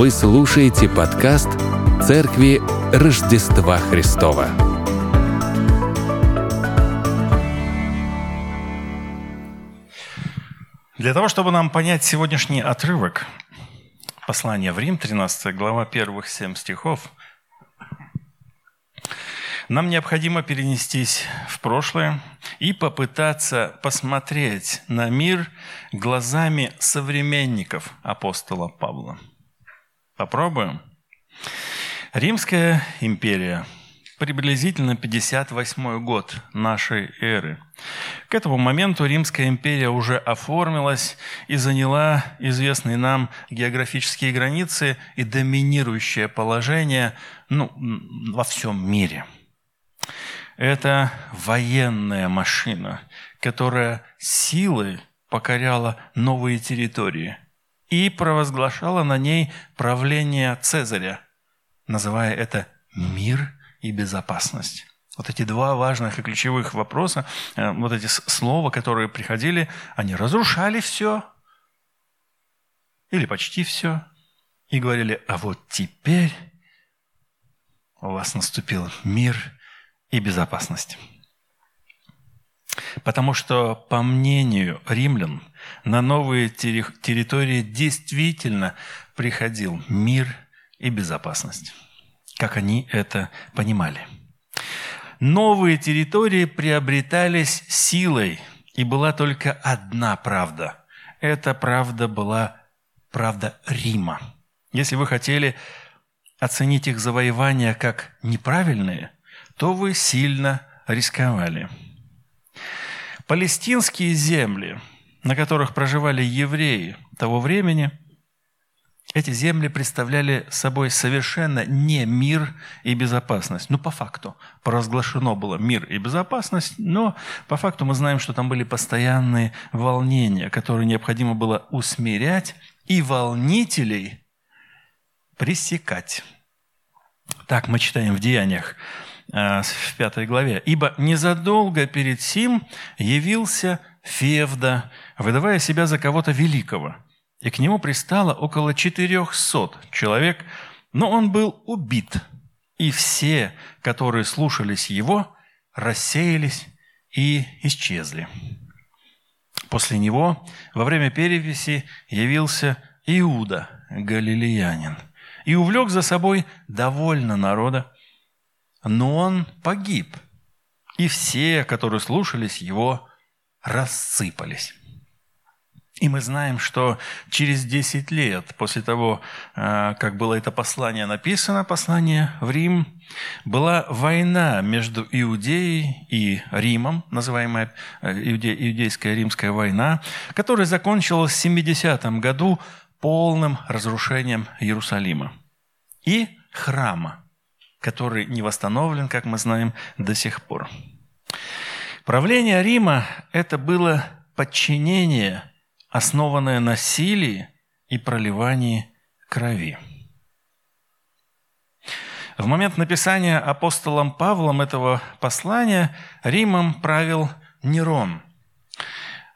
Вы слушаете подкаст «Церкви Рождества Христова». Для того, чтобы нам понять сегодняшний отрывок послания в Рим, 13 глава, первых 7 стихов, нам необходимо перенестись в прошлое и попытаться посмотреть на мир глазами современников апостола Павла. Попробуем. Римская империя – приблизительно 58 год нашей эры. К этому моменту Римская империя уже оформилась и заняла известные нам географические границы и доминирующее положение ну, во всем мире – это военная машина, которая силой покоряла новые территории и провозглашала на ней правление Цезаря, называя это мир и безопасность. Вот эти два важных и ключевых вопроса, э, вот эти слова, которые приходили, они разрушали все или почти все и говорили, а вот теперь у вас наступил мир и безопасность. Потому что, по мнению римлян, на новые территории действительно приходил мир и безопасность, как они это понимали. Новые территории приобретались силой, и была только одна правда. Эта правда была правда Рима. Если вы хотели оценить их завоевания как неправильные – то вы сильно рисковали. Палестинские земли, на которых проживали евреи того времени, эти земли представляли собой совершенно не мир и безопасность. Ну, по факту. Поразглашено было мир и безопасность, но по факту мы знаем, что там были постоянные волнения, которые необходимо было усмирять и волнителей пресекать. Так мы читаем в Деяниях в пятой главе. «Ибо незадолго перед сим явился Февда, выдавая себя за кого-то великого, и к нему пристало около четырехсот человек, но он был убит, и все, которые слушались его, рассеялись и исчезли. После него во время переписи явился Иуда, галилеянин, и увлек за собой довольно народа, но он погиб, и все, которые слушались его, рассыпались. И мы знаем, что через 10 лет после того, э, как было это послание написано, послание в Рим, была война между Иудеей и Римом, называемая э, Иудейская Римская война, которая закончилась в 70 году полным разрушением Иерусалима и храма который не восстановлен, как мы знаем, до сих пор. Правление Рима – это было подчинение, основанное на силе и проливании крови. В момент написания апостолом Павлом этого послания Римом правил Нерон.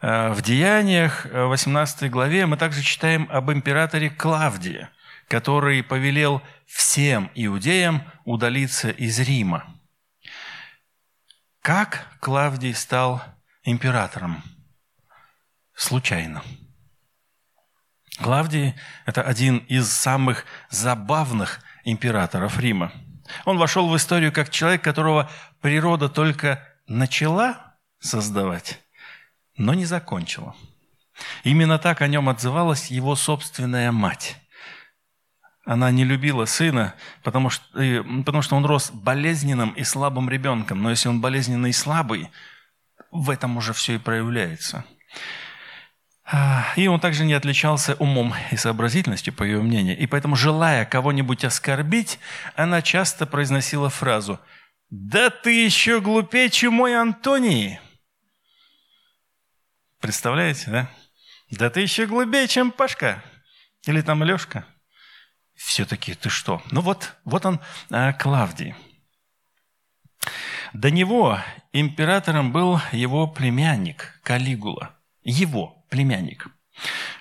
В Деяниях 18 главе мы также читаем об императоре Клавдии, который повелел всем иудеям удалиться из Рима. Как Клавдий стал императором? Случайно. Клавдий – это один из самых забавных императоров Рима. Он вошел в историю как человек, которого природа только начала создавать, но не закончила. Именно так о нем отзывалась его собственная мать. Она не любила сына, потому что, потому что он рос болезненным и слабым ребенком. Но если он болезненный и слабый, в этом уже все и проявляется. А, и он также не отличался умом и сообразительностью, по ее мнению. И поэтому, желая кого-нибудь оскорбить, она часто произносила фразу «Да ты еще глупее, чем мой Антоний!» Представляете, да? «Да ты еще глупее, чем Пашка!» Или там Лешка – все-таки ты что? Ну вот, вот он, а, Клавдий. До него императором был его племянник Калигула. Его племянник.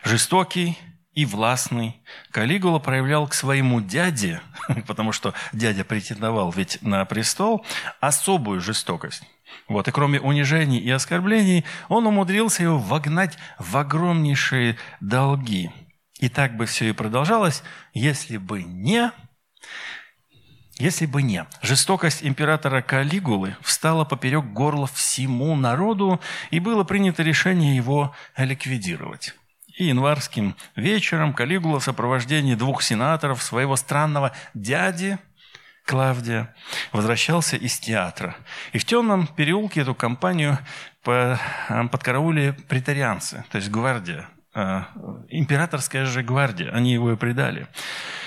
Жестокий, и властный. Калигула проявлял к своему дяде, потому что дядя претендовал ведь на престол, особую жестокость. Вот, и кроме унижений и оскорблений, он умудрился его вогнать в огромнейшие долги. И так бы все и продолжалось, если бы не если бы не, жестокость императора Калигулы встала поперек горла всему народу, и было принято решение его ликвидировать. И январским вечером Калигула в сопровождении двух сенаторов своего странного дяди Клавдия возвращался из театра. И в темном переулке эту компанию э, подкараулили претарианцы, то есть гвардия, императорская же гвардия, они его и предали.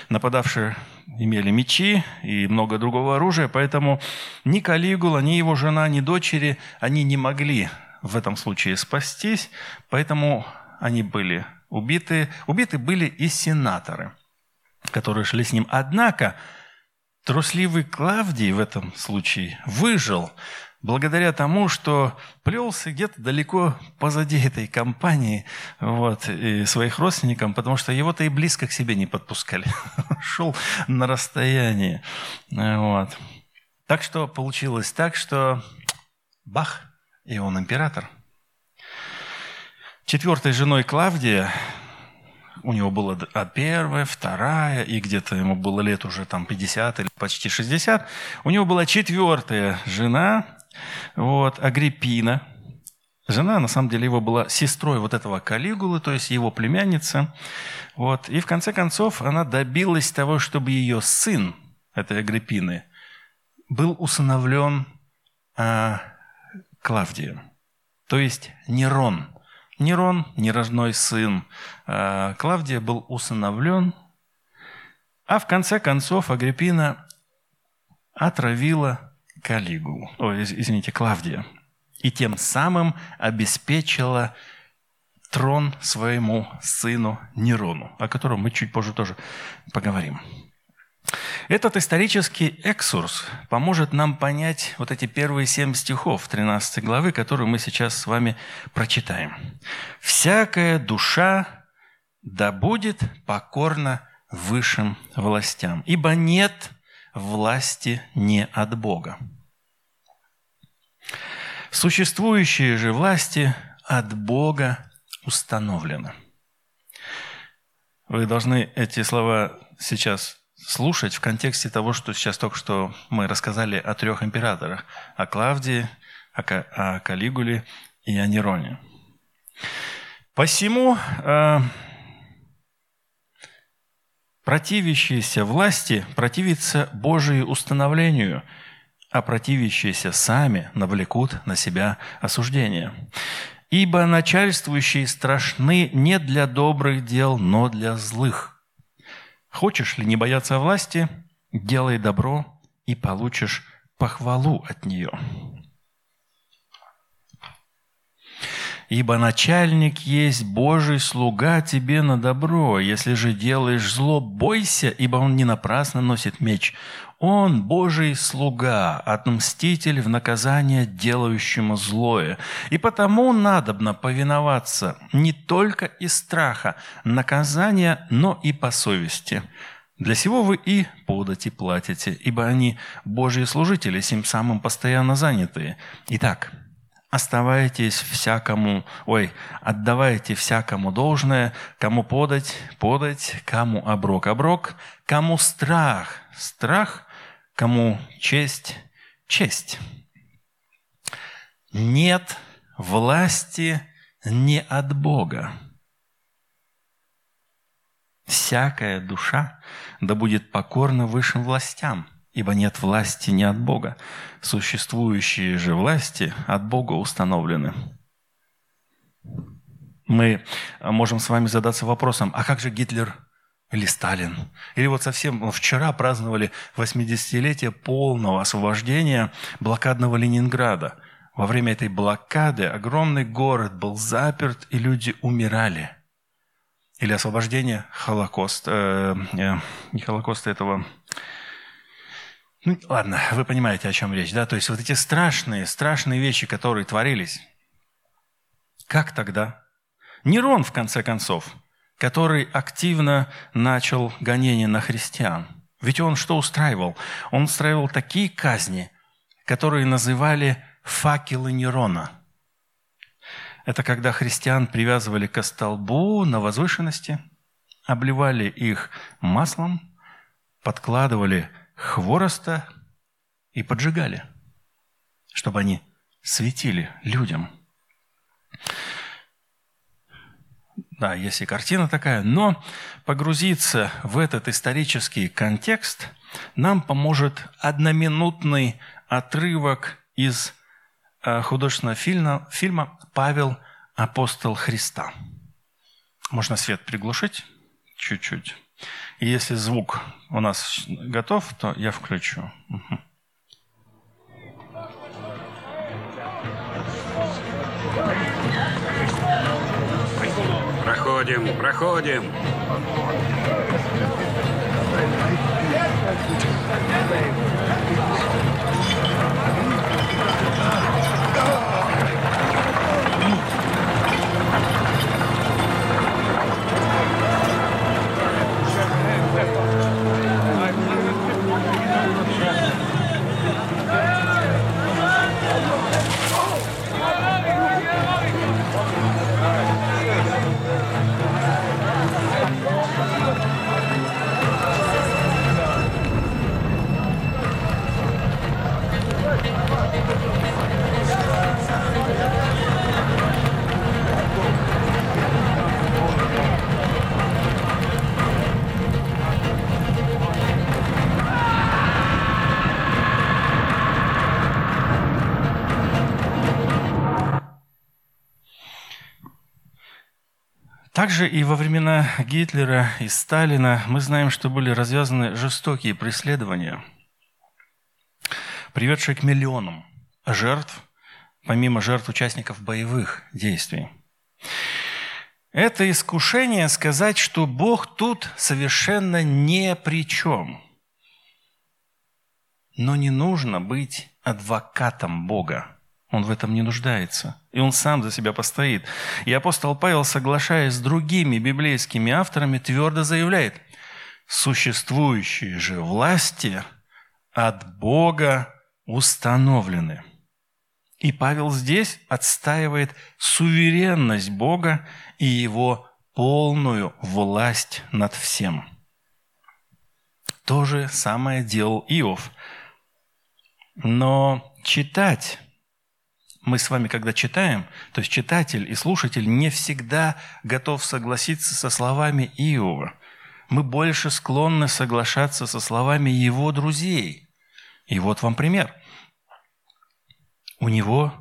Нападавшие имели мечи и много другого оружия, поэтому ни Калигула, ни его жена, ни дочери, они не могли в этом случае спастись, поэтому они были убиты. Убиты были и сенаторы, которые шли с ним. Однако трусливый Клавдий в этом случае выжил, благодаря тому, что плелся где-то далеко позади этой компании вот, и своих родственников, потому что его-то и близко к себе не подпускали. Шел на расстоянии. Вот. Так что получилось так, что бах, и он император. Четвертой женой Клавдия у него было первая, вторая, и где-то ему было лет уже там 50 или почти 60. У него была четвертая жена, вот, Агриппина. Жена, на самом деле, его была сестрой вот этого Калигулы, то есть его племянница. Вот. И в конце концов она добилась того, чтобы ее сын, этой Агриппины, был усыновлен а, Клавдием. То есть Нерон. Нерон, нерожной сын а, Клавдия, был усыновлен, а в конце концов Агриппина отравила Калигулу, ой, извините, Клавдия, и тем самым обеспечила трон своему сыну Нерону, о котором мы чуть позже тоже поговорим. Этот исторический экскурс поможет нам понять вот эти первые семь стихов 13 главы, которые мы сейчас с вами прочитаем. «Всякая душа да будет покорна высшим властям, ибо нет власти не от Бога. Существующие же власти от Бога установлены. Вы должны эти слова сейчас слушать в контексте того, что сейчас только что мы рассказали о трех императорах. О Клавдии, о Калигуле и о Нероне. Посему э, противящиеся власти противятся Божию установлению – а противящиеся сами навлекут на себя осуждение. Ибо начальствующие страшны не для добрых дел, но для злых. Хочешь ли не бояться власти, делай добро и получишь похвалу от нее. Ибо начальник есть Божий слуга тебе на добро. Если же делаешь зло, бойся, ибо он не напрасно носит меч. Он Божий слуга, отмститель в наказание делающему злое. И потому надобно повиноваться не только из страха наказания, но и по совести. Для сего вы и подати платите, ибо они Божьи служители, сим самым постоянно занятые. Итак, оставайтесь всякому, ой, отдавайте всякому должное, кому подать, подать, кому оброк, оброк, кому страх, страх, кому честь, честь. Нет власти не от Бога. Всякая душа да будет покорна высшим властям – ибо нет власти не от Бога. Существующие же власти от Бога установлены. Мы можем с вами задаться вопросом, а как же Гитлер или Сталин? Или вот совсем вчера праздновали 80-летие полного освобождения блокадного Ленинграда. Во время этой блокады огромный город был заперт, и люди умирали. Или освобождение Холокоста, э, э, не Холокоста этого, ну, ладно, вы понимаете, о чем речь, да? То есть вот эти страшные, страшные вещи, которые творились. Как тогда? Нерон, в конце концов, который активно начал гонение на христиан. Ведь он что устраивал? Он устраивал такие казни, которые называли факелы Нерона. Это когда христиан привязывали к столбу на возвышенности, обливали их маслом, подкладывали хвороста и поджигали, чтобы они светили людям. Да, есть и картина такая, но погрузиться в этот исторический контекст нам поможет одноминутный отрывок из э, художественного фильма, фильма «Павел, апостол Христа». Можно свет приглушить чуть-чуть. И если звук у нас готов, то я включу. Проходим, проходим. Также и во времена Гитлера и Сталина мы знаем, что были развязаны жестокие преследования, приведшие к миллионам жертв, помимо жертв участников боевых действий. Это искушение сказать, что Бог тут совершенно ни при чем. Но не нужно быть адвокатом Бога. Он в этом не нуждается. И он сам за себя постоит. И апостол Павел, соглашаясь с другими библейскими авторами, твердо заявляет, существующие же власти от Бога установлены. И Павел здесь отстаивает суверенность Бога и его полную власть над всем. То же самое делал Иов. Но читать мы с вами, когда читаем, то есть читатель и слушатель не всегда готов согласиться со словами Иова. Мы больше склонны соглашаться со словами его друзей. И вот вам пример. У него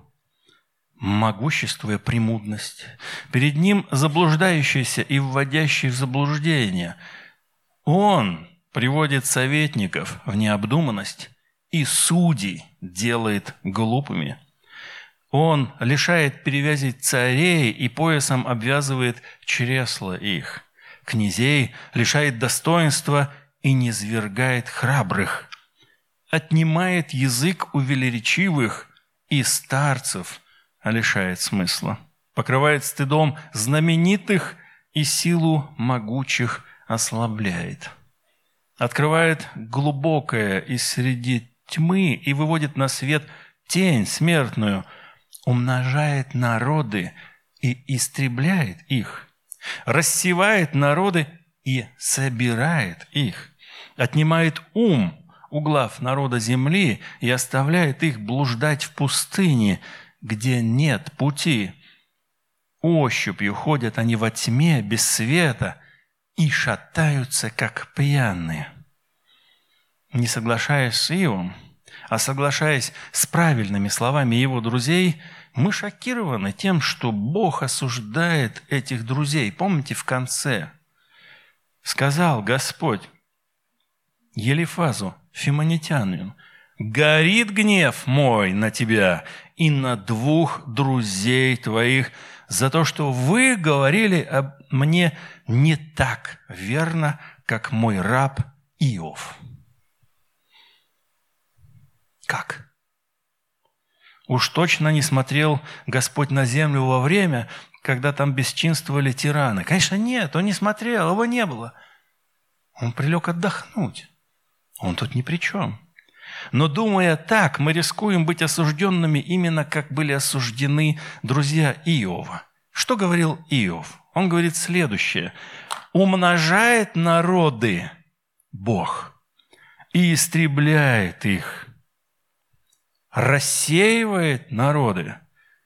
могущество и премудность. Перед ним заблуждающийся и вводящий в заблуждение. Он приводит советников в необдуманность и судей делает глупыми – он лишает перевязи царей и поясом обвязывает чресла их. Князей лишает достоинства и низвергает храбрых. Отнимает язык у велеречивых и старцев, лишает смысла. Покрывает стыдом знаменитых и силу могучих ослабляет. Открывает глубокое из среди тьмы и выводит на свет тень смертную – умножает народы и истребляет их, рассевает народы и собирает их, отнимает ум у глав народа земли и оставляет их блуждать в пустыне, где нет пути. Ощупью ходят они во тьме, без света, и шатаются, как пьяные. Не соглашаясь с Иовом, а соглашаясь с правильными словами его друзей, мы шокированы тем, что Бог осуждает этих друзей. Помните, в конце сказал Господь Елифазу, фимонитянину, «Горит гнев мой на тебя и на двух друзей твоих за то, что вы говорили мне не так верно, как мой раб Иов». Как? Уж точно не смотрел Господь на землю во время когда там бесчинствовали тираны? Конечно, нет, он не смотрел, его не было. Он прилег отдохнуть. Он тут ни при чем. Но думая так, мы рискуем быть осужденными именно как были осуждены друзья Иова. Что говорил Иов? Он говорит следующее. «Умножает народы Бог и истребляет их, рассеивает народы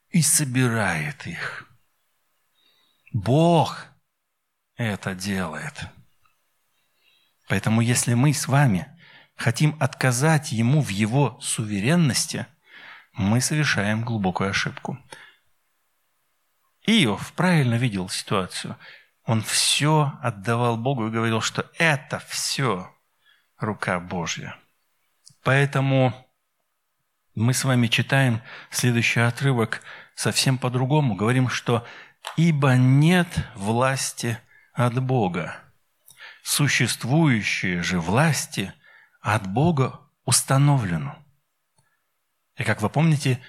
и собирает их». Бог это делает. Поэтому если мы с вами хотим отказать Ему в Его суверенности, мы совершаем глубокую ошибку. Иов правильно видел ситуацию. Он все отдавал Богу и говорил, что это все рука Божья. Поэтому мы с вами читаем следующий отрывок совсем по-другому. Говорим, что «ибо нет власти от Бога» существующие же власти от Бога установлены. И как вы помните,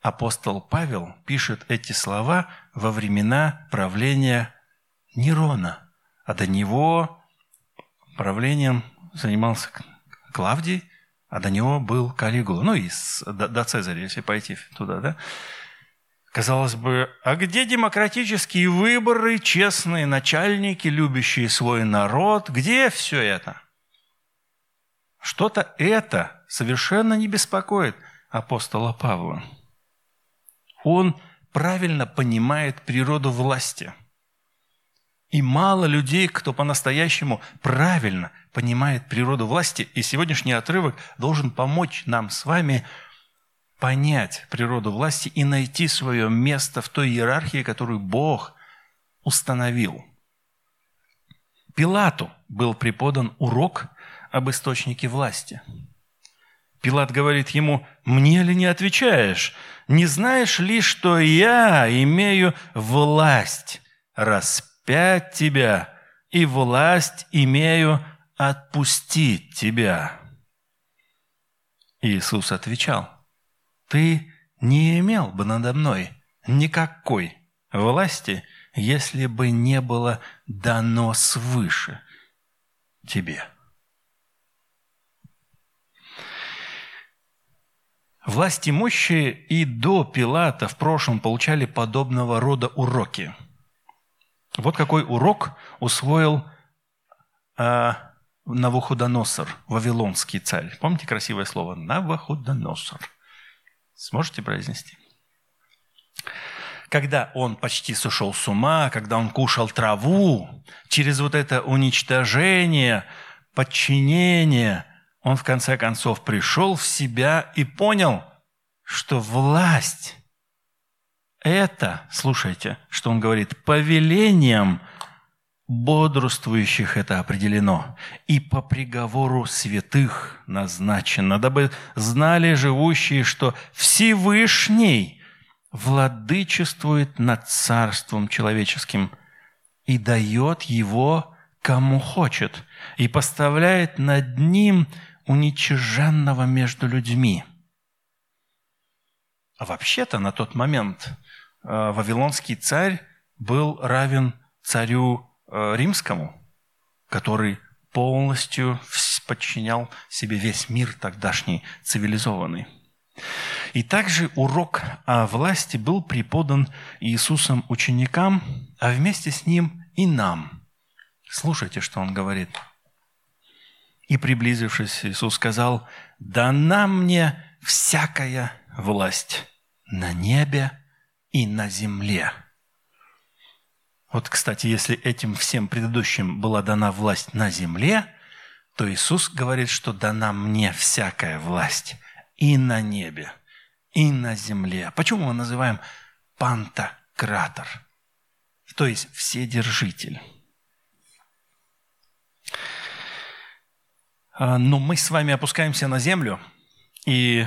апостол Павел пишет эти слова во времена правления Нерона, а до него правлением занимался Клавдий, а до него был Калигула, ну и до, до Цезаря, если пойти туда, да. Казалось бы, а где демократические выборы, честные начальники, любящие свой народ? Где все это? Что-то это совершенно не беспокоит апостола Павла. Он правильно понимает природу власти. И мало людей, кто по-настоящему правильно понимает природу власти. И сегодняшний отрывок должен помочь нам с вами – понять природу власти и найти свое место в той иерархии, которую Бог установил. Пилату был преподан урок об источнике власти. Пилат говорит ему, «Мне ли не отвечаешь? Не знаешь ли, что я имею власть распять тебя и власть имею отпустить тебя?» Иисус отвечал – ты не имел бы надо мной никакой власти, если бы не было дано свыше тебе. Власти мощи и до Пилата в прошлом получали подобного рода уроки. Вот какой урок усвоил э, Навуходоносор, вавилонский царь. Помните красивое слово? Навуходоносор – Сможете произнести? Когда он почти сошел с ума, когда он кушал траву, через вот это уничтожение, подчинение, он в конце концов пришел в себя и понял, что власть – это, слушайте, что он говорит, повелением – бодрствующих это определено, и по приговору святых назначено, дабы знали живущие, что Всевышний владычествует над царством человеческим и дает его кому хочет, и поставляет над ним уничиженного между людьми. А вообще-то на тот момент Вавилонский царь был равен царю Э, римскому, который полностью подчинял себе весь мир тогдашний цивилизованный. И также урок о власти был преподан Иисусом ученикам, а вместе с ним и нам. Слушайте, что он говорит. И приблизившись, Иисус сказал, «Дана мне всякая власть на небе и на земле». Вот, кстати, если этим всем предыдущим была дана власть на земле, то Иисус говорит, что дана мне всякая власть и на небе, и на земле. Почему мы называем пантократор? То есть вседержитель. А, но мы с вами опускаемся на землю и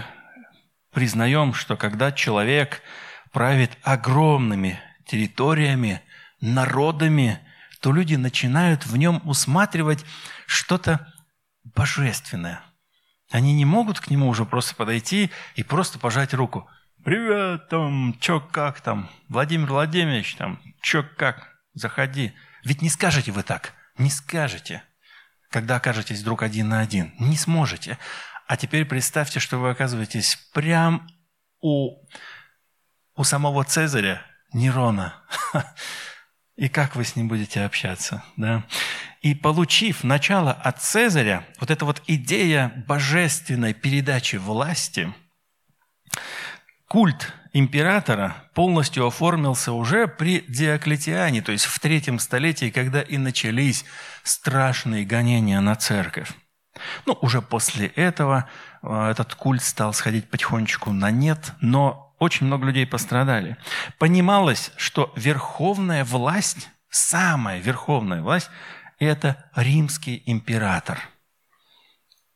признаем, что когда человек правит огромными территориями, народами, то люди начинают в нем усматривать что-то божественное. Они не могут к нему уже просто подойти и просто пожать руку. Привет, там, чё как там, Владимир Владимирович, там, чё как, заходи. Ведь не скажете вы так, не скажете, когда окажетесь вдруг один на один. Не сможете. А теперь представьте, что вы оказываетесь прям у, у самого Цезаря, Нерона. И как вы с ним будете общаться? Да? И получив начало от Цезаря, вот эта вот идея божественной передачи власти, культ императора полностью оформился уже при Диоклетиане, то есть в третьем столетии, когда и начались страшные гонения на церковь. Ну, уже после этого э, этот культ стал сходить потихонечку на нет, но очень много людей пострадали. Понималось, что верховная власть, самая верховная власть, это римский император.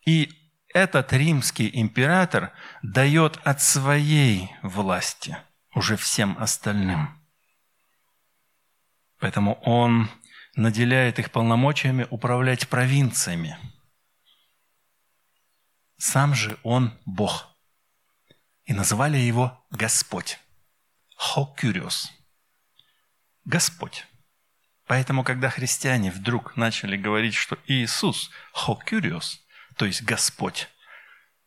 И этот римский император дает от своей власти уже всем остальным. Поэтому он наделяет их полномочиями управлять провинциями – сам же он Бог. И называли его Господь. Хокюриос. Господь. Поэтому, когда христиане вдруг начали говорить, что Иисус Хокюриос, то есть Господь,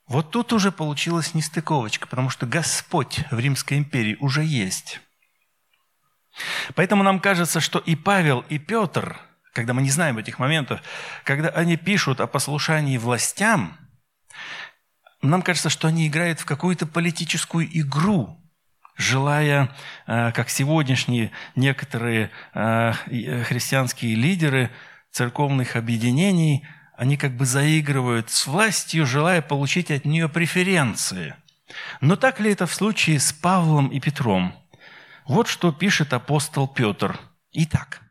вот тут уже получилась нестыковочка, потому что Господь в Римской империи уже есть. Поэтому нам кажется, что и Павел, и Петр, когда мы не знаем этих моментов, когда они пишут о послушании властям – нам кажется, что они играют в какую-то политическую игру, желая, э, как сегодняшние некоторые э, христианские лидеры церковных объединений, они как бы заигрывают с властью, желая получить от нее преференции. Но так ли это в случае с Павлом и Петром? Вот что пишет апостол Петр. Итак,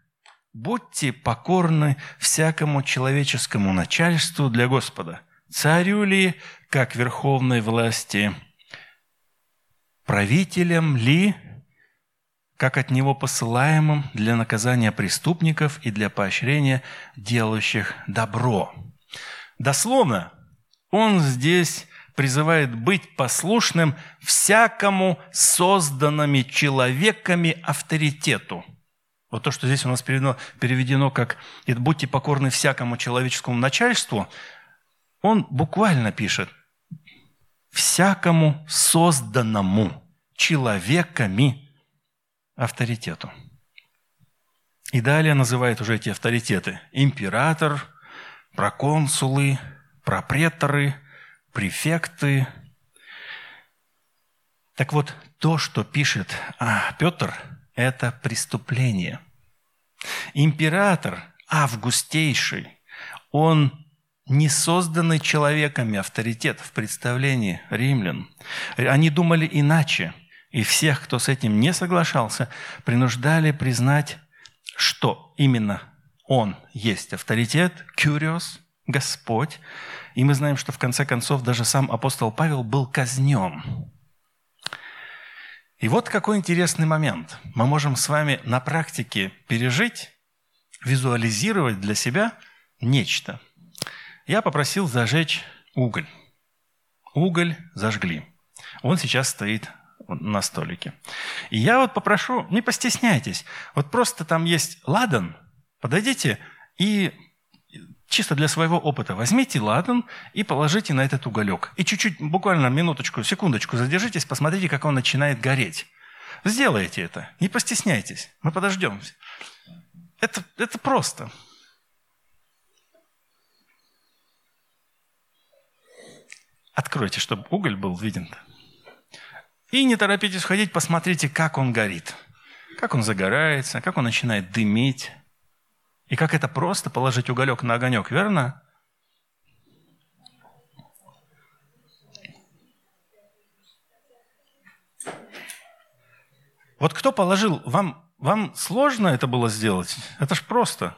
будьте покорны всякому человеческому начальству для Господа, царю ли, как верховной власти, правителем ли, как от него посылаемым для наказания преступников и для поощрения делающих добро. Дословно, он здесь призывает быть послушным всякому созданными человеками авторитету. Вот то, что здесь у нас переведено, переведено как «будьте покорны всякому человеческому начальству», он буквально пишет всякому созданному человеками авторитету. И далее называет уже эти авторитеты. Император, проконсулы, пропреторы, префекты. Так вот, то, что пишет а, Петр, это преступление. Император Августейший, он не созданный человеками авторитет в представлении римлян. Они думали иначе, и всех, кто с этим не соглашался, принуждали признать, что именно он есть авторитет, кюриос, Господь. И мы знаем, что в конце концов даже сам апостол Павел был казнен. И вот какой интересный момент. Мы можем с вами на практике пережить, визуализировать для себя нечто – я попросил зажечь уголь. Уголь зажгли. Он сейчас стоит на столике. И я вот попрошу, не постесняйтесь, вот просто там есть ладан, подойдите и чисто для своего опыта возьмите ладан и положите на этот уголек. И чуть-чуть, буквально минуточку, секундочку задержитесь, посмотрите, как он начинает гореть. Сделайте это, не постесняйтесь, мы подождем. Это, это просто. Откройте, чтобы уголь был виден. И не торопитесь ходить, посмотрите, как он горит. Как он загорается, как он начинает дымить. И как это просто положить уголек на огонек, верно? Вот кто положил, вам, вам сложно это было сделать? Это ж просто.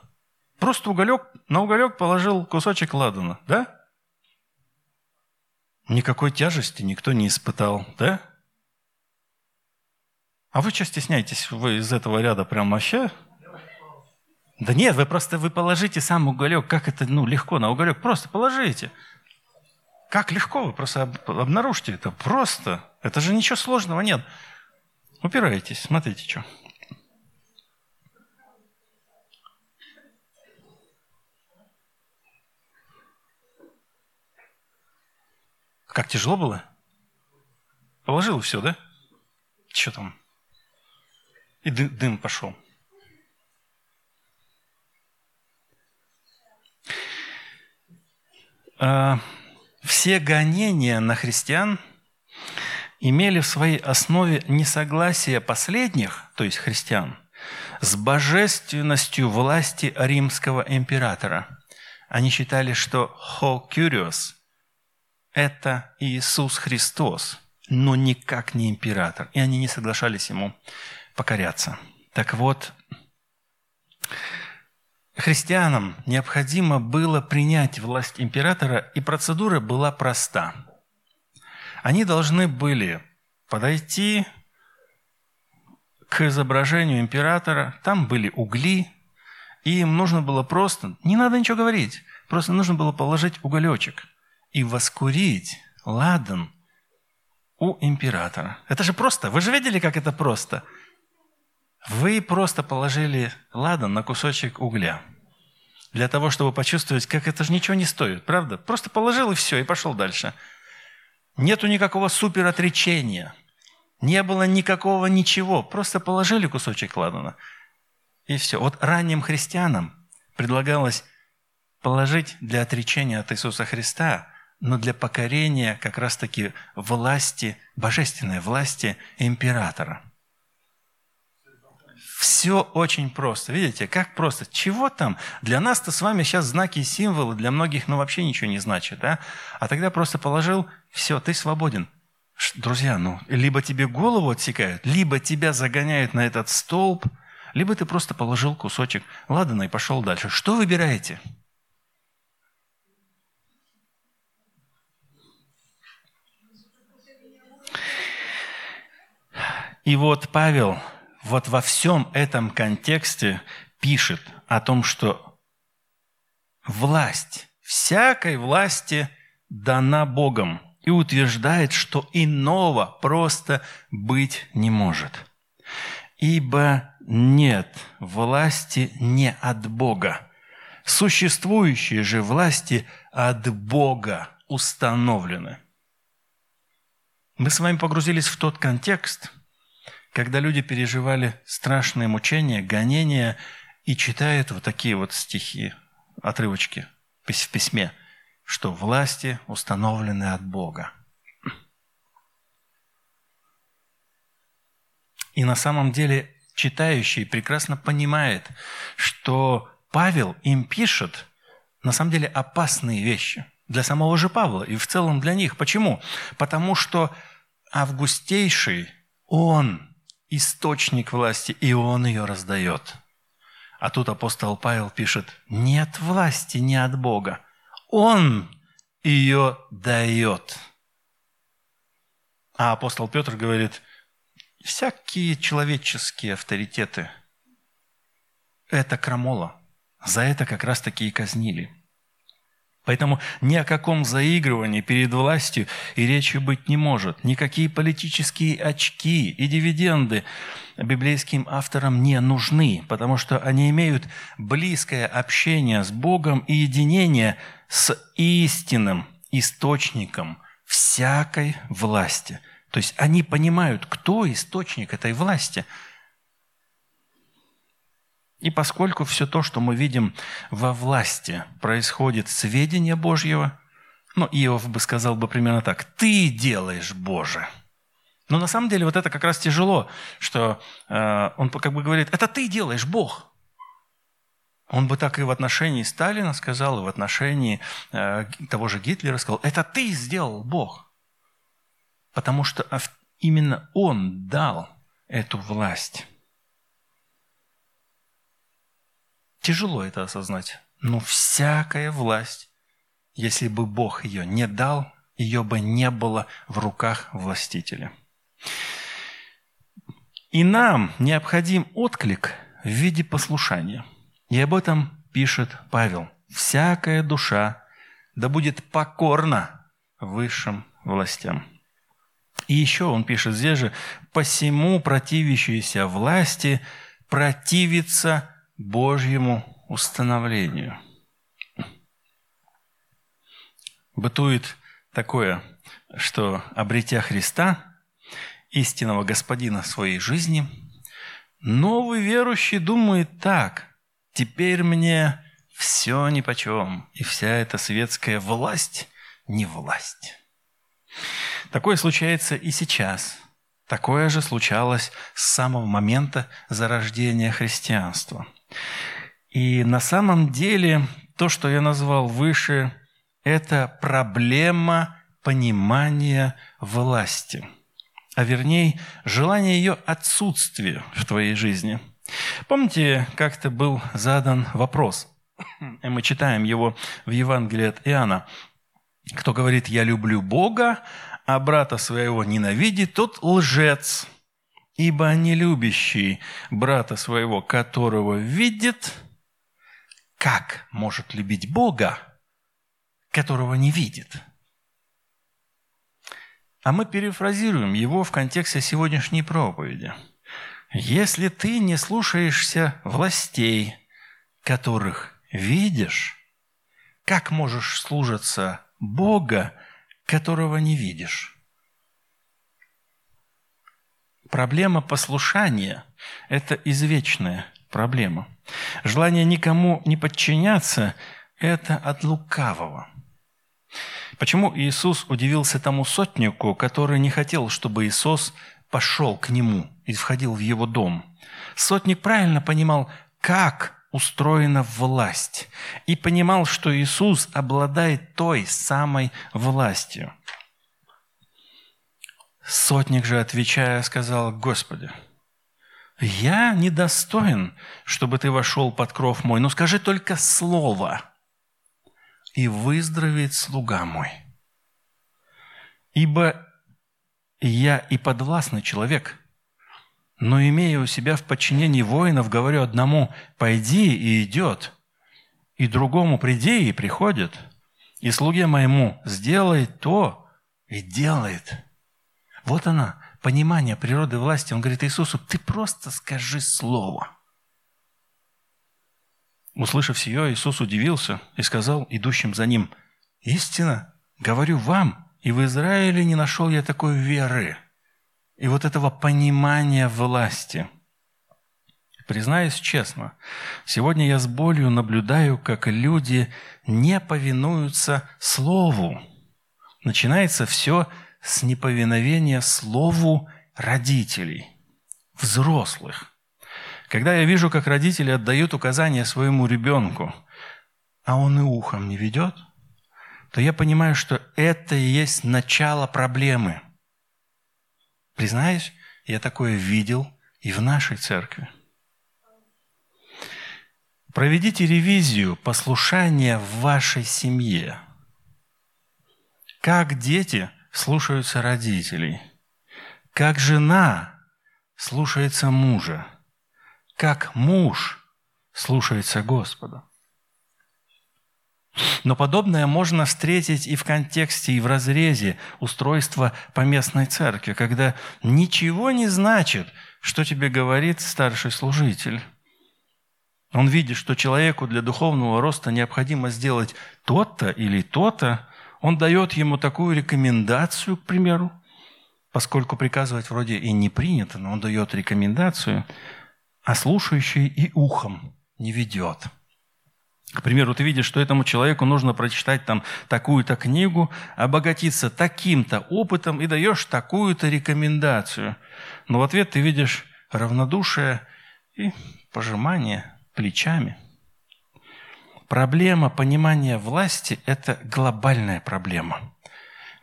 Просто уголек, на уголек положил кусочек ладана, да? Никакой тяжести никто не испытал, да? А вы что стесняетесь? Вы из этого ряда прям вообще? Да нет, вы просто вы положите сам уголек. Как это, ну, легко на уголек? Просто положите. Как легко, вы просто обнаружите это. Просто. Это же ничего сложного нет. Упираетесь, смотрите, что. Как тяжело было? Положил все, да? Что там? И дым, дым пошел. А, все гонения на христиан имели в своей основе несогласие последних, то есть христиан, с божественностью власти римского императора. Они считали, что «ho curious» – это Иисус Христос, но никак не император. И они не соглашались ему покоряться. Так вот, христианам необходимо было принять власть императора, и процедура была проста. Они должны были подойти к изображению императора, там были угли, и им нужно было просто, не надо ничего говорить, просто нужно было положить уголечек и воскурить ладан у императора. Это же просто. Вы же видели, как это просто? Вы просто положили ладан на кусочек угля. Для того, чтобы почувствовать, как это же ничего не стоит, правда? Просто положил и все, и пошел дальше. Нету никакого суперотречения. Не было никакого ничего. Просто положили кусочек ладана. И все. Вот ранним христианам предлагалось положить для отречения от Иисуса Христа, но для покорения как раз-таки власти, божественной власти императора – все очень просто. Видите, как просто. Чего там? Для нас-то с вами сейчас знаки и символы, для многих ну вообще ничего не значит. Да? А тогда просто положил, все, ты свободен. Друзья, ну, либо тебе голову отсекают, либо тебя загоняют на этот столб, либо ты просто положил кусочек ладана и пошел дальше. Что выбираете? И вот Павел вот во всем этом контексте пишет о том, что власть, всякой власти дана Богом и утверждает, что иного просто быть не может. Ибо нет власти не от Бога. Существующие же власти от Бога установлены. Мы с вами погрузились в тот контекст – когда люди переживали страшные мучения, гонения и читают вот такие вот стихи, отрывочки в письме, что власти установлены от Бога. И на самом деле читающий прекрасно понимает, что Павел им пишет на самом деле опасные вещи для самого же Павла и в целом для них. Почему? Потому что августейший, он источник власти, и он ее раздает. А тут апостол Павел пишет, нет власти не от Бога. Он ее дает. А апостол Петр говорит, всякие человеческие авторитеты – это крамола. За это как раз таки и казнили – Поэтому ни о каком заигрывании перед властью и речи быть не может. Никакие политические очки и дивиденды библейским авторам не нужны, потому что они имеют близкое общение с Богом и единение с истинным источником всякой власти. То есть они понимают, кто источник этой власти – и поскольку все то, что мы видим во власти, происходит с ведения Божьего, ну, Иов бы сказал бы примерно так, «ты делаешь, Боже». Но на самом деле вот это как раз тяжело, что э, он как бы говорит, это ты делаешь, Бог. Он бы так и в отношении Сталина сказал, и в отношении э, того же Гитлера сказал, это ты сделал, Бог. Потому что именно он дал эту власть. Тяжело это осознать. Но всякая власть, если бы Бог ее не дал, ее бы не было в руках властителя. И нам необходим отклик в виде послушания. И об этом пишет Павел. «Всякая душа да будет покорна высшим властям». И еще он пишет здесь же, «Посему противящиеся власти противится Божьему установлению». Бытует такое, что, обретя Христа, истинного Господина своей жизни, новый верующий думает так, «Теперь мне все нипочем, и вся эта светская власть не власть». Такое случается и сейчас. Такое же случалось с самого момента зарождения христианства. И на самом деле то, что я назвал выше, это проблема понимания власти, а вернее желание ее отсутствия в твоей жизни. Помните, как-то был задан вопрос, и мы читаем его в Евангелии от Иоанна. Кто говорит «я люблю Бога», а брата своего ненавидит, тот лжец. Ибо не любящий брата своего, которого видит, как может любить Бога, которого не видит? А мы перефразируем его в контексте сегодняшней проповеди. Если ты не слушаешься властей, которых видишь, как можешь служиться Бога, которого не видишь. Проблема послушания – это извечная проблема. Желание никому не подчиняться – это от лукавого. Почему Иисус удивился тому сотнику, который не хотел, чтобы Иисус пошел к нему и входил в его дом? Сотник правильно понимал, как устроена власть, и понимал, что Иисус обладает той самой властью. Сотник же, отвечая, сказал, «Господи, я недостоин, чтобы ты вошел под кров мой, но скажи только слово, и выздоровеет слуга мой. Ибо я и подвластный человек, но имея у себя в подчинении воинов, говорю одному «пойди» и идет, и другому «приди» и приходит, и слуге моему «сделай то» и делает. Вот она, понимание природы власти. Он говорит Иисусу, ты просто скажи слово. Услышав сие, Иисус удивился и сказал идущим за ним, «Истина, говорю вам, и в Израиле не нашел я такой веры» и вот этого понимания власти. Признаюсь честно, сегодня я с болью наблюдаю, как люди не повинуются Слову. Начинается все с неповиновения Слову родителей, взрослых. Когда я вижу, как родители отдают указания своему ребенку, а он и ухом не ведет, то я понимаю, что это и есть начало проблемы – Признаюсь, я такое видел и в нашей церкви. Проведите ревизию послушания в вашей семье. Как дети слушаются родителей. Как жена слушается мужа. Как муж слушается Господа. Но подобное можно встретить и в контексте, и в разрезе устройства поместной церкви, когда ничего не значит, что тебе говорит старший служитель. Он видит, что человеку для духовного роста необходимо сделать то-то или то-то, он дает ему такую рекомендацию, к примеру, поскольку приказывать вроде и не принято, но он дает рекомендацию, а слушающий и ухом не ведет – к примеру, ты видишь, что этому человеку нужно прочитать там такую-то книгу, обогатиться таким-то опытом и даешь такую-то рекомендацию. Но в ответ ты видишь равнодушие и пожимание плечами. Проблема понимания власти – это глобальная проблема.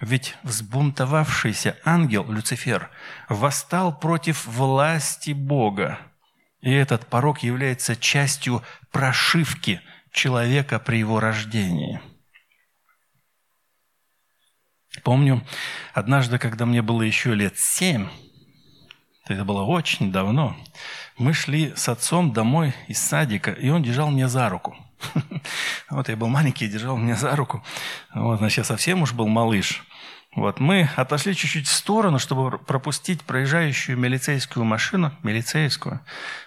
Ведь взбунтовавшийся ангел Люцифер восстал против власти Бога. И этот порог является частью прошивки – человека при его рождении. Помню, однажды, когда мне было еще лет семь, это было очень давно, мы шли с отцом домой из садика, и он держал меня за руку. Вот я был маленький, держал меня за руку. Вот, значит, я совсем уж был малыш. Вот, мы отошли чуть-чуть в сторону, чтобы пропустить проезжающую милицейскую машину, милицейскую,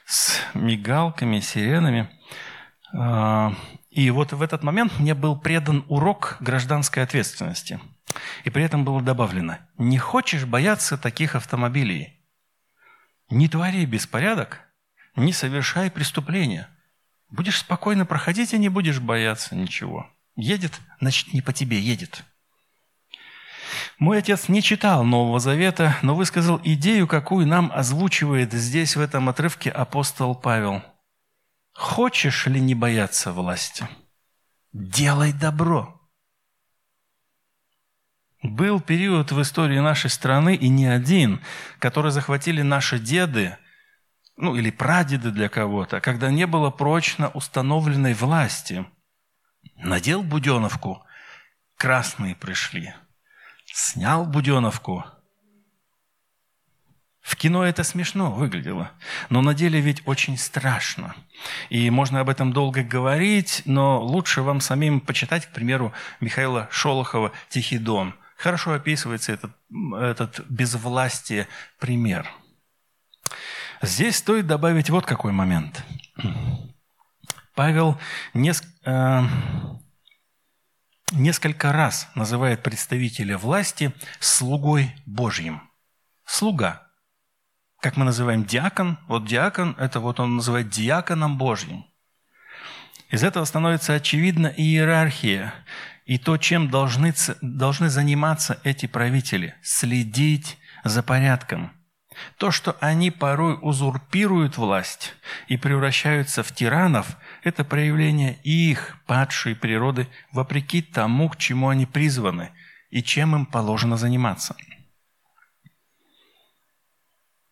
с мигалками, сиренами. А, и вот в этот момент мне был предан урок гражданской ответственности. И при этом было добавлено, не хочешь бояться таких автомобилей, не твори беспорядок, не совершай преступления. Будешь спокойно проходить и не будешь бояться ничего. Едет, значит, не по тебе едет. Мой отец не читал Нового Завета, но высказал идею, какую нам озвучивает здесь, в этом отрывке, апостол Павел. «Хочешь ли не бояться власти? Делай добро». Был период в истории нашей страны, и не один, который захватили наши деды, ну или прадеды для кого-то, когда не было прочно установленной власти. Надел буденовку, красные пришли. Снял буденовку. В кино это смешно выглядело, но на деле ведь очень страшно. И можно об этом долго говорить, но лучше вам самим почитать, к примеру, Михаила Шолохова «Тихий дон». Хорошо описывается этот, этот безвластие пример. Здесь стоит добавить вот какой момент. Павел неск, э, несколько раз называет представителя власти слугой Божьим. Слуга. Как мы называем диакон, вот диакон, это вот он называет диаконом Божьим. Из этого становится очевидна иерархия и то, чем должны, должны заниматься эти правители – следить за порядком. То, что они порой узурпируют власть и превращаются в тиранов, это проявление их падшей природы вопреки тому, к чему они призваны и чем им положено заниматься.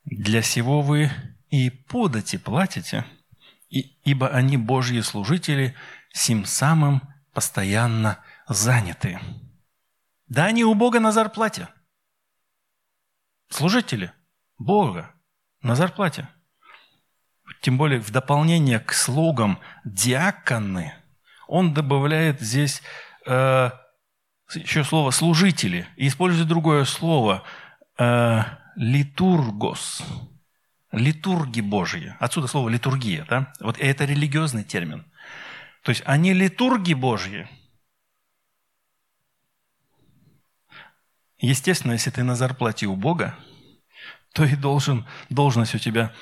Для сего вы и подати платите, ибо они Божьи служители, сим самым постоянно заняты. Да они у Бога на зарплате. Служители Бога на зарплате. Тем более в дополнение к слугам диаконы, он добавляет здесь э, еще слово служители и использует другое слово э, литургос. Литурги Божьи. Отсюда слово литургия. Да? Вот это религиозный термин. То есть они литурги Божьи – Естественно, если ты на зарплате у Бога, то и должен, должность у тебя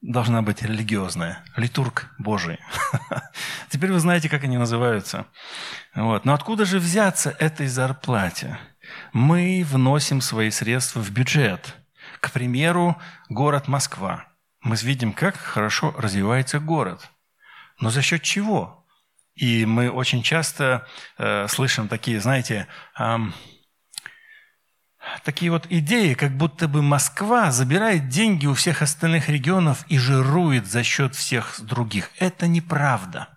должна быть религиозная, литург Божий. Теперь вы знаете, как они называются. Вот. Но откуда же взяться этой зарплате? Мы вносим свои средства в бюджет. К примеру, город Москва. Мы видим, как хорошо развивается город. Но за счет чего? И мы очень часто э, слышим такие, знаете, э, такие вот идеи, как будто бы Москва забирает деньги у всех остальных регионов и жирует за счет всех других. Это неправда.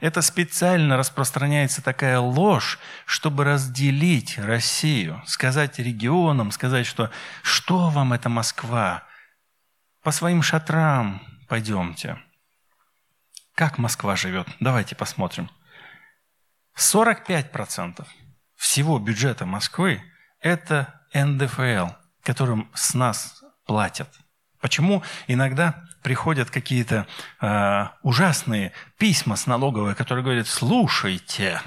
Это специально распространяется такая ложь, чтобы разделить Россию, сказать регионам, сказать, что что вам это Москва, по своим шатрам пойдемте. Как Москва живет? Давайте посмотрим. 45% всего бюджета Москвы это НДФЛ, которым с нас платят. Почему иногда приходят какие-то э, ужасные письма с налоговой, которые говорят, слушайте,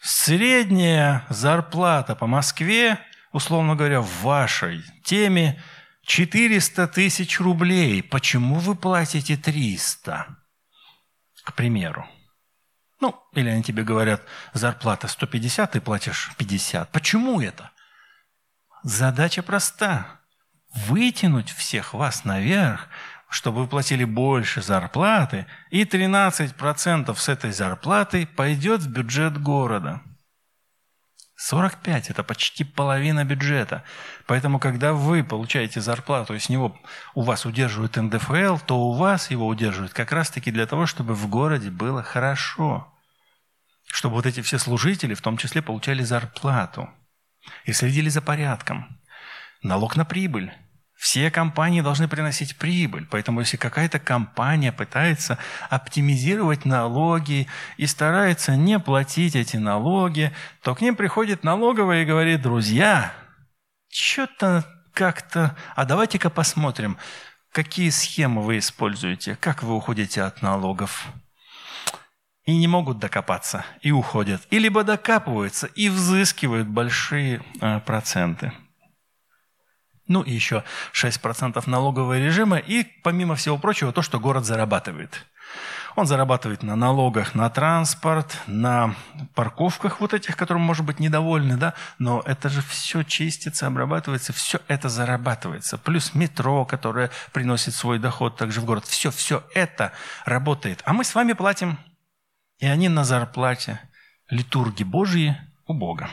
средняя зарплата по Москве, условно говоря, в вашей теме 400 тысяч рублей. Почему вы платите 300? К примеру. Ну, или они тебе говорят, зарплата 150, ты платишь 50. Почему это? Задача проста. Вытянуть всех вас наверх, чтобы вы платили больше зарплаты, и 13% с этой зарплаты пойдет в бюджет города. 45 – это почти половина бюджета. Поэтому, когда вы получаете зарплату, и с него у вас удерживают НДФЛ, то у вас его удерживают как раз-таки для того, чтобы в городе было хорошо. Чтобы вот эти все служители, в том числе, получали зарплату – и следили за порядком. Налог на прибыль. Все компании должны приносить прибыль. Поэтому если какая-то компания пытается оптимизировать налоги и старается не платить эти налоги, то к ним приходит налоговая и говорит, друзья, что-то как-то... А давайте-ка посмотрим, какие схемы вы используете, как вы уходите от налогов. И не могут докопаться, и уходят. И либо докапываются, и взыскивают большие э, проценты. Ну и еще 6% налогового режима и, помимо всего прочего, то, что город зарабатывает. Он зарабатывает на налогах на транспорт, на парковках вот этих, которым, может быть, недовольны, да, но это же все чистится, обрабатывается, все это зарабатывается. Плюс метро, которое приносит свой доход также в город. Все, все это работает. А мы с вами платим, и они на зарплате. Литурги Божьи у Бога.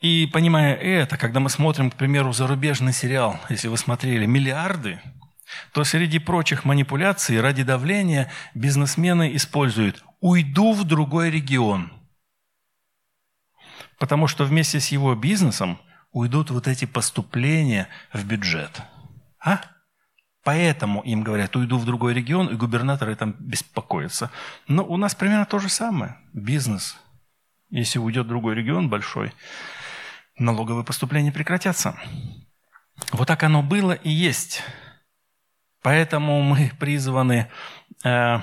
И понимая это, когда мы смотрим, к примеру, зарубежный сериал, если вы смотрели «Миллиарды», то среди прочих манипуляций ради давления бизнесмены используют «уйду в другой регион», потому что вместе с его бизнесом уйдут вот эти поступления в бюджет. А? Поэтому им говорят, уйду в другой регион, и губернаторы там беспокоятся. Но у нас примерно то же самое. Бизнес. Если уйдет в другой регион большой, налоговые поступления прекратятся. Вот так оно было и есть. Поэтому мы призваны э,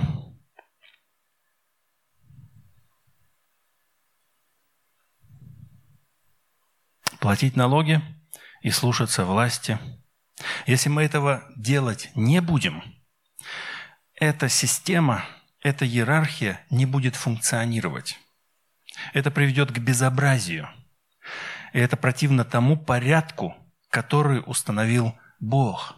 платить налоги и слушаться власти. Если мы этого делать не будем, эта система, эта иерархия не будет функционировать. Это приведет к безобразию – и это противно тому порядку, который установил Бог.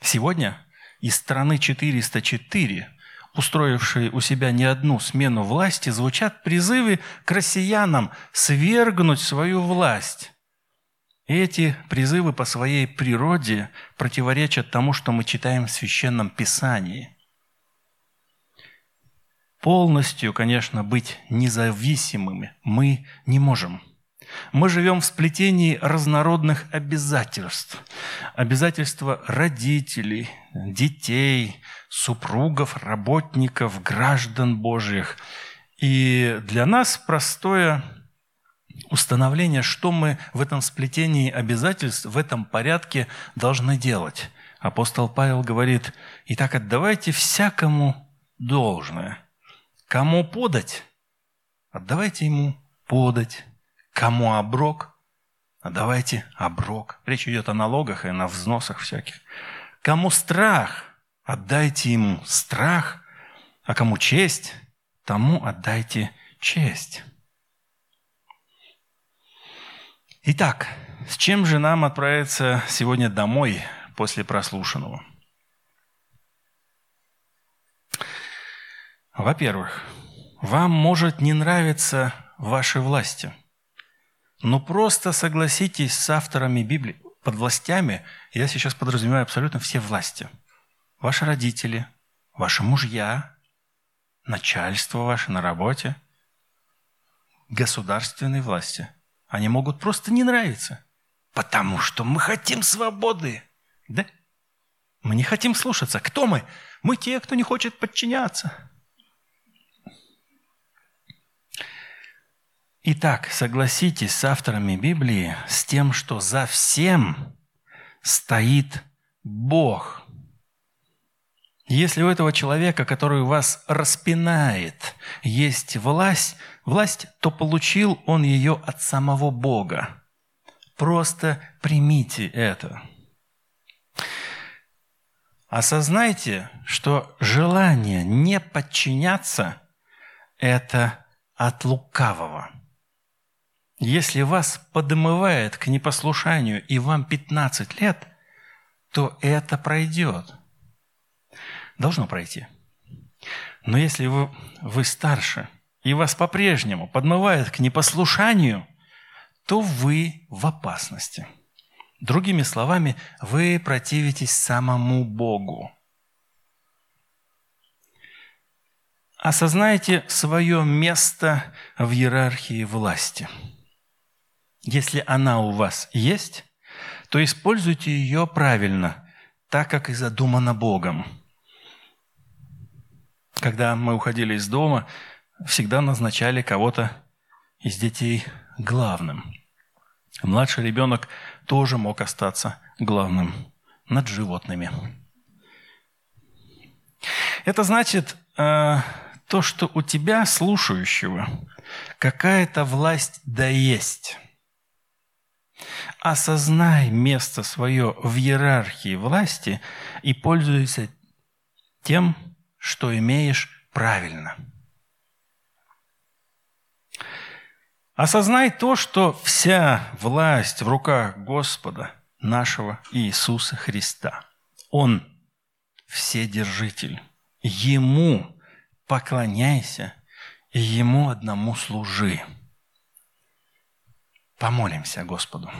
Сегодня из страны 404, устроившей у себя не одну смену власти, звучат призывы к россиянам свергнуть свою власть. Эти призывы по своей природе противоречат тому, что мы читаем в Священном Писании. Полностью, конечно, быть независимыми мы не можем – мы живем в сплетении разнородных обязательств. Обязательства родителей, детей, супругов, работников, граждан Божьих. И для нас простое установление, что мы в этом сплетении обязательств, в этом порядке должны делать. Апостол Павел говорит, «Итак, отдавайте всякому должное. Кому подать? Отдавайте ему подать. Кому оброк? А давайте оброк. Речь идет о налогах и на взносах всяких. Кому страх? Отдайте ему страх. А кому честь? Тому отдайте честь. Итак, с чем же нам отправиться сегодня домой после прослушанного? Во-первых, вам может не нравиться ваши власти – но просто согласитесь с авторами Библии. Под властями я сейчас подразумеваю абсолютно все власти. Ваши родители, ваши мужья, начальство ваше на работе, государственные власти. Они могут просто не нравиться. Потому что мы хотим свободы. Да? Мы не хотим слушаться. Кто мы? Мы те, кто не хочет подчиняться. Итак, согласитесь с авторами Библии с тем, что за всем стоит Бог. Если у этого человека, который вас распинает, есть власть, власть, то получил он ее от самого Бога. Просто примите это. Осознайте, что желание не подчиняться – это от лукавого – если вас подмывает к непослушанию и вам 15 лет, то это пройдет. Должно пройти. Но если вы, вы старше, и вас по-прежнему подмывает к непослушанию, то вы в опасности. Другими словами, вы противитесь самому Богу. Осознайте свое место в иерархии власти – если она у вас есть, то используйте ее правильно, так, как и задумано Богом. Когда мы уходили из дома, всегда назначали кого-то из детей главным. Младший ребенок тоже мог остаться главным над животными. Это значит э, то, что у тебя, слушающего, какая-то власть да есть. Осознай место свое в иерархии власти и пользуйся тем, что имеешь правильно. Осознай то, что вся власть в руках Господа нашего Иисуса Христа. Он вседержитель. Ему поклоняйся и Ему одному служи. Помолимся Господу.